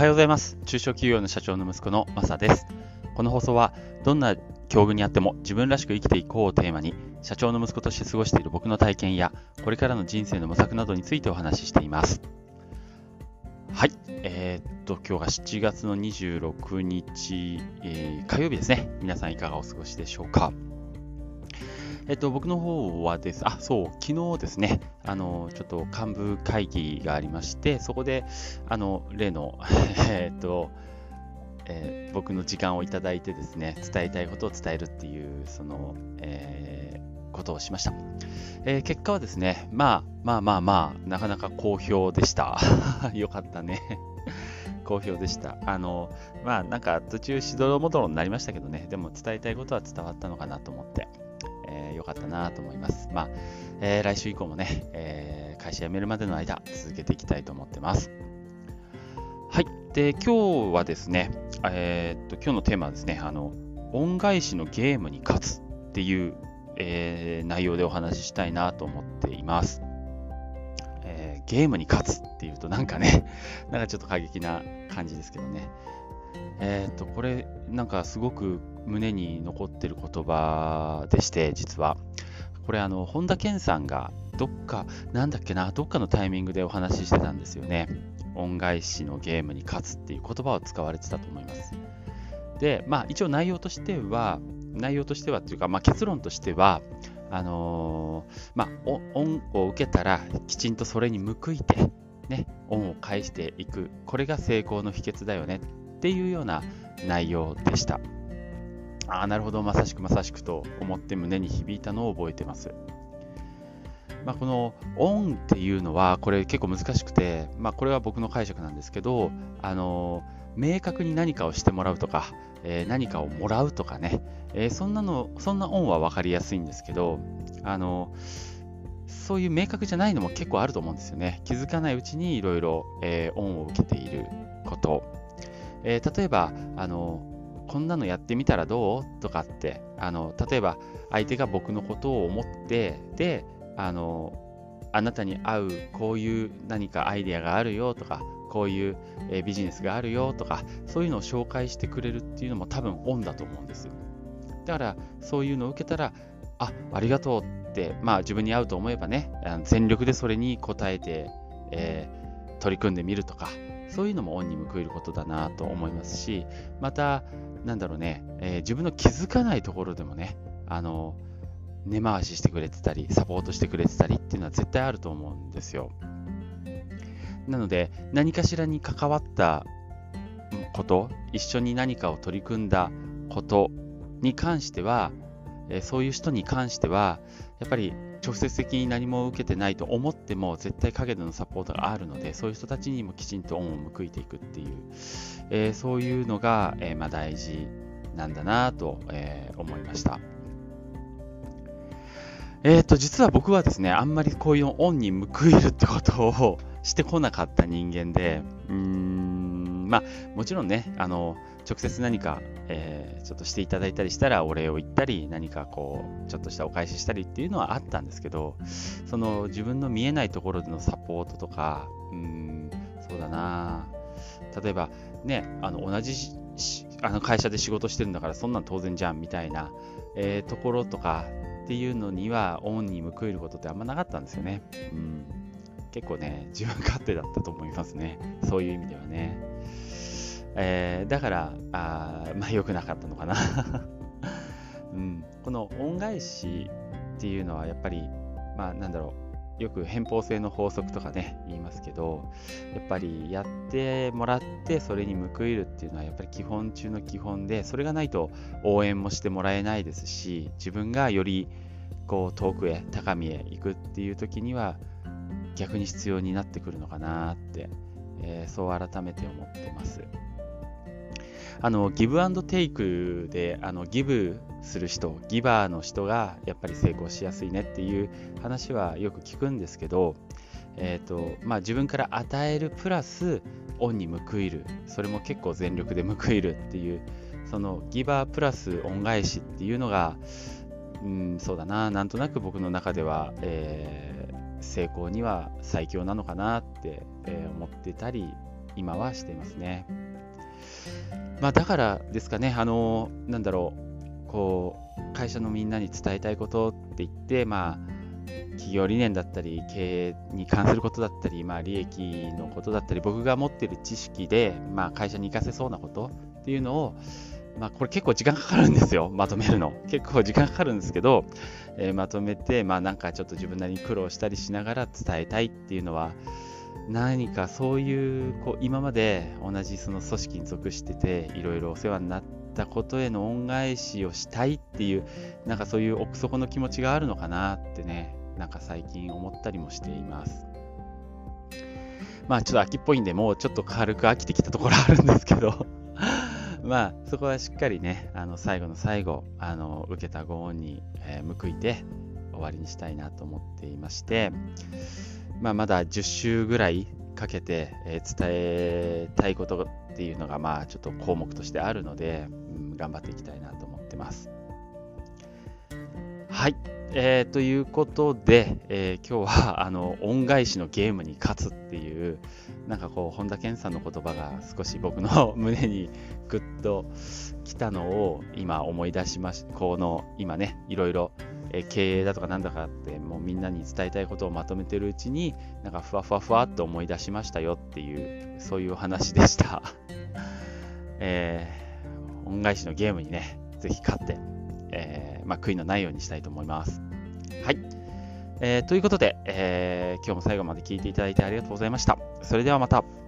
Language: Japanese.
はようございます。中小企業の社長の息子のマサです。この放送は、どんな境遇にあっても自分らしく生きていこうをテーマに、社長の息子として過ごしている僕の体験や、これからの人生の模索などについてお話ししています。はい。えー、っと、今日が7月の26日、えー、火曜日ですね。皆さんいかがお過ごしでしょうか。えっと、僕の方はです、あ、そう、昨日ですね、あの、ちょっと幹部会議がありまして、そこで、あの、例の、えっと、えー、僕の時間をいただいてですね、伝えたいことを伝えるっていう、その、えー、ことをしました。えー、結果はですね、まあ、まあまあまあ、なかなか好評でした。よかったね。好評でした。あの、まあなんか途中しどろもどろになりましたけどね、でも伝えたいことは伝わったのかなと思って、えー、よかったなと思います。まあ、えー、来週以降もね、えー、会社辞めるまでの間、続けていきたいと思ってます。はい。で、今日はですね、えー、っと、今日のテーマはですね、あの、恩返しのゲームに勝つっていう、えー、内容でお話ししたいなと思っています。えー、ゲームに勝つっていうとなんかね、なんかちょっと過激な感じですけどね。えっ、と、これ、なんかすごく胸に残ってる言葉でして、実は。これ、あの、本田健さんが、どっか、なんだっけな、どっかのタイミングでお話ししてたんですよね。恩返しのゲームに勝つっていう言葉を使われてたと思います。で、まあ、一応内容としては、内容としてはっていうか、まあ、結論としては、あのー、まあ、恩を受けたらきちんとそれに報いて、ね、恩を返していく。これが成功の秘訣だよねっていうような内容でした。ああ、なるほど、まさしくまさしくと思って胸に響いたのを覚えてます。まあ、このオンっていうのは、これ結構難しくて、まあ、これは僕の解釈なんですけど、あの明確に何かをしてもらうとか、えー、何かをもらうとかね、えー、そんなの、そんなオンは分かりやすいんですけど、あのそういう明確じゃないのも結構あると思うんですよね。気づかないうちにいろいろ、オンを受けていること。えー、例えば、あの、こんなのやってみたらどう？とかって、あの、例えば相手が僕のことを思って、で、あの、あなたに合うこういう何かアイデアがあるよとか、こういう、えビジネスがあるよとか、そういうのを紹介してくれるっていうのも多分オンだと思うんです。だから、そういうのを受けたら、あ、ありがとうって、まあ自分に合うと思えばね、全力でそれに応えて、えー、取り組んでみるとか、そういうのも恩に報いることだなと思いますし、また、なんだろうね、えー、自分の気づかないところでもね、あの、根回ししてくれてたり、サポートしてくれてたりっていうのは絶対あると思うんですよ。なので、何かしらに関わったこと、一緒に何かを取り組んだことに関しては、えそういう人に関しては、やっぱり直接的に何も受けてないと思っても絶対陰でのサポートがあるのでそういう人たちにもきちんと恩を報いていくっていう、えー、そういうのが、えー、まあ、大事なんだなと、えー、思いました。えっ、と、実は僕はですね、あんまりこういう恩に報いるってことをしてこなかった人間で、うーん、まあ、もちろんね、あの、直接何か、えー、ちょっとしていただいたりしたらお礼を言ったり、何かこう、ちょっとしたお返ししたりっていうのはあったんですけど、その自分の見えないところでのサポートとか、うん、そうだな例えばね、あの同じあの会社で仕事してるんだからそんなん当然じゃんみたいな、えー、ところとかっていうのには恩に報いることってあんまなかったんですよね。うん、結構ね、自分勝手だったと思いますね。そういう意味ではね。えー、だから、あまあ良くなかったのかな、うん。この恩返しっていうのはやっぱり、まあなんだろう、よく偏方性の法則とかね、言いますけど、やっぱりやってもらってそれに報いるっていうのはやっぱり基本中の基本で、それがないと応援もしてもらえないですし、自分がよりこう遠くへ、高みへ行くっていう時には逆に必要になってくるのかなって、えー、そう改めて思ってます。あのギブアンドテイクであのギブする人ギバーの人がやっぱり成功しやすいねっていう話はよく聞くんですけど、えーとまあ、自分から与えるプラス恩に報いるそれも結構全力で報いるっていうそのギバープラス恩返しっていうのが、うん、そうだななんとなく僕の中では、えー、成功には最強なのかなって、えー、思ってたり今はしていますね。まあ、だからですかね、あのなんだろう、こう、会社のみんなに伝えたいことって言って、まあ、企業理念だったり、経営に関することだったり、まあ、利益のことだったり、僕が持ってる知識で、まあ、会社に活かせそうなことっていうのを、まあ、これ結構時間かかるんですよ、まとめるの。結構時間かかるんですけど、えー、まとめて、まあ、なんかちょっと自分なりに苦労したりしながら伝えたいっていうのは、何かそういうこう今まで同じその組織に属してていろいろお世話になったことへの恩返しをしたいっていうなんかそういう奥底の気持ちがあるのかなってねなんか最近思ったりもしています。まあちょっと秋っぽいんでもうちょっと軽く飽きてきたところあるんですけど。まあそこはしっかりねあの最後の最後あの受けたご恩に、えー、報いて終わりにしたいなと思っていまして。まあ、まだ10週ぐらいかけて、え伝えたいことっていうのが、まあ、ちょっと項目としてあるので、うん、頑張っていきたいなと思ってます。はい。えー、ということで、えー、今日は あの恩返しのゲームに勝つっていうなんかこう本田健さんの言葉が少し僕の 胸にグッときたのを今思い出しましこの今ねいろいろえ経営だとかなんだかってもうみんなに伝えたいことをまとめてるうちになんかふわふわふわっと思い出しましたよっていうそういうお話でした、えー、恩返しのゲームにねぜひ勝って、えー、まあ、悔いのないようにしたいと思います。はい、えー、ということで、え今日も最後まで聞いていただいてありがとうございました。それではまた。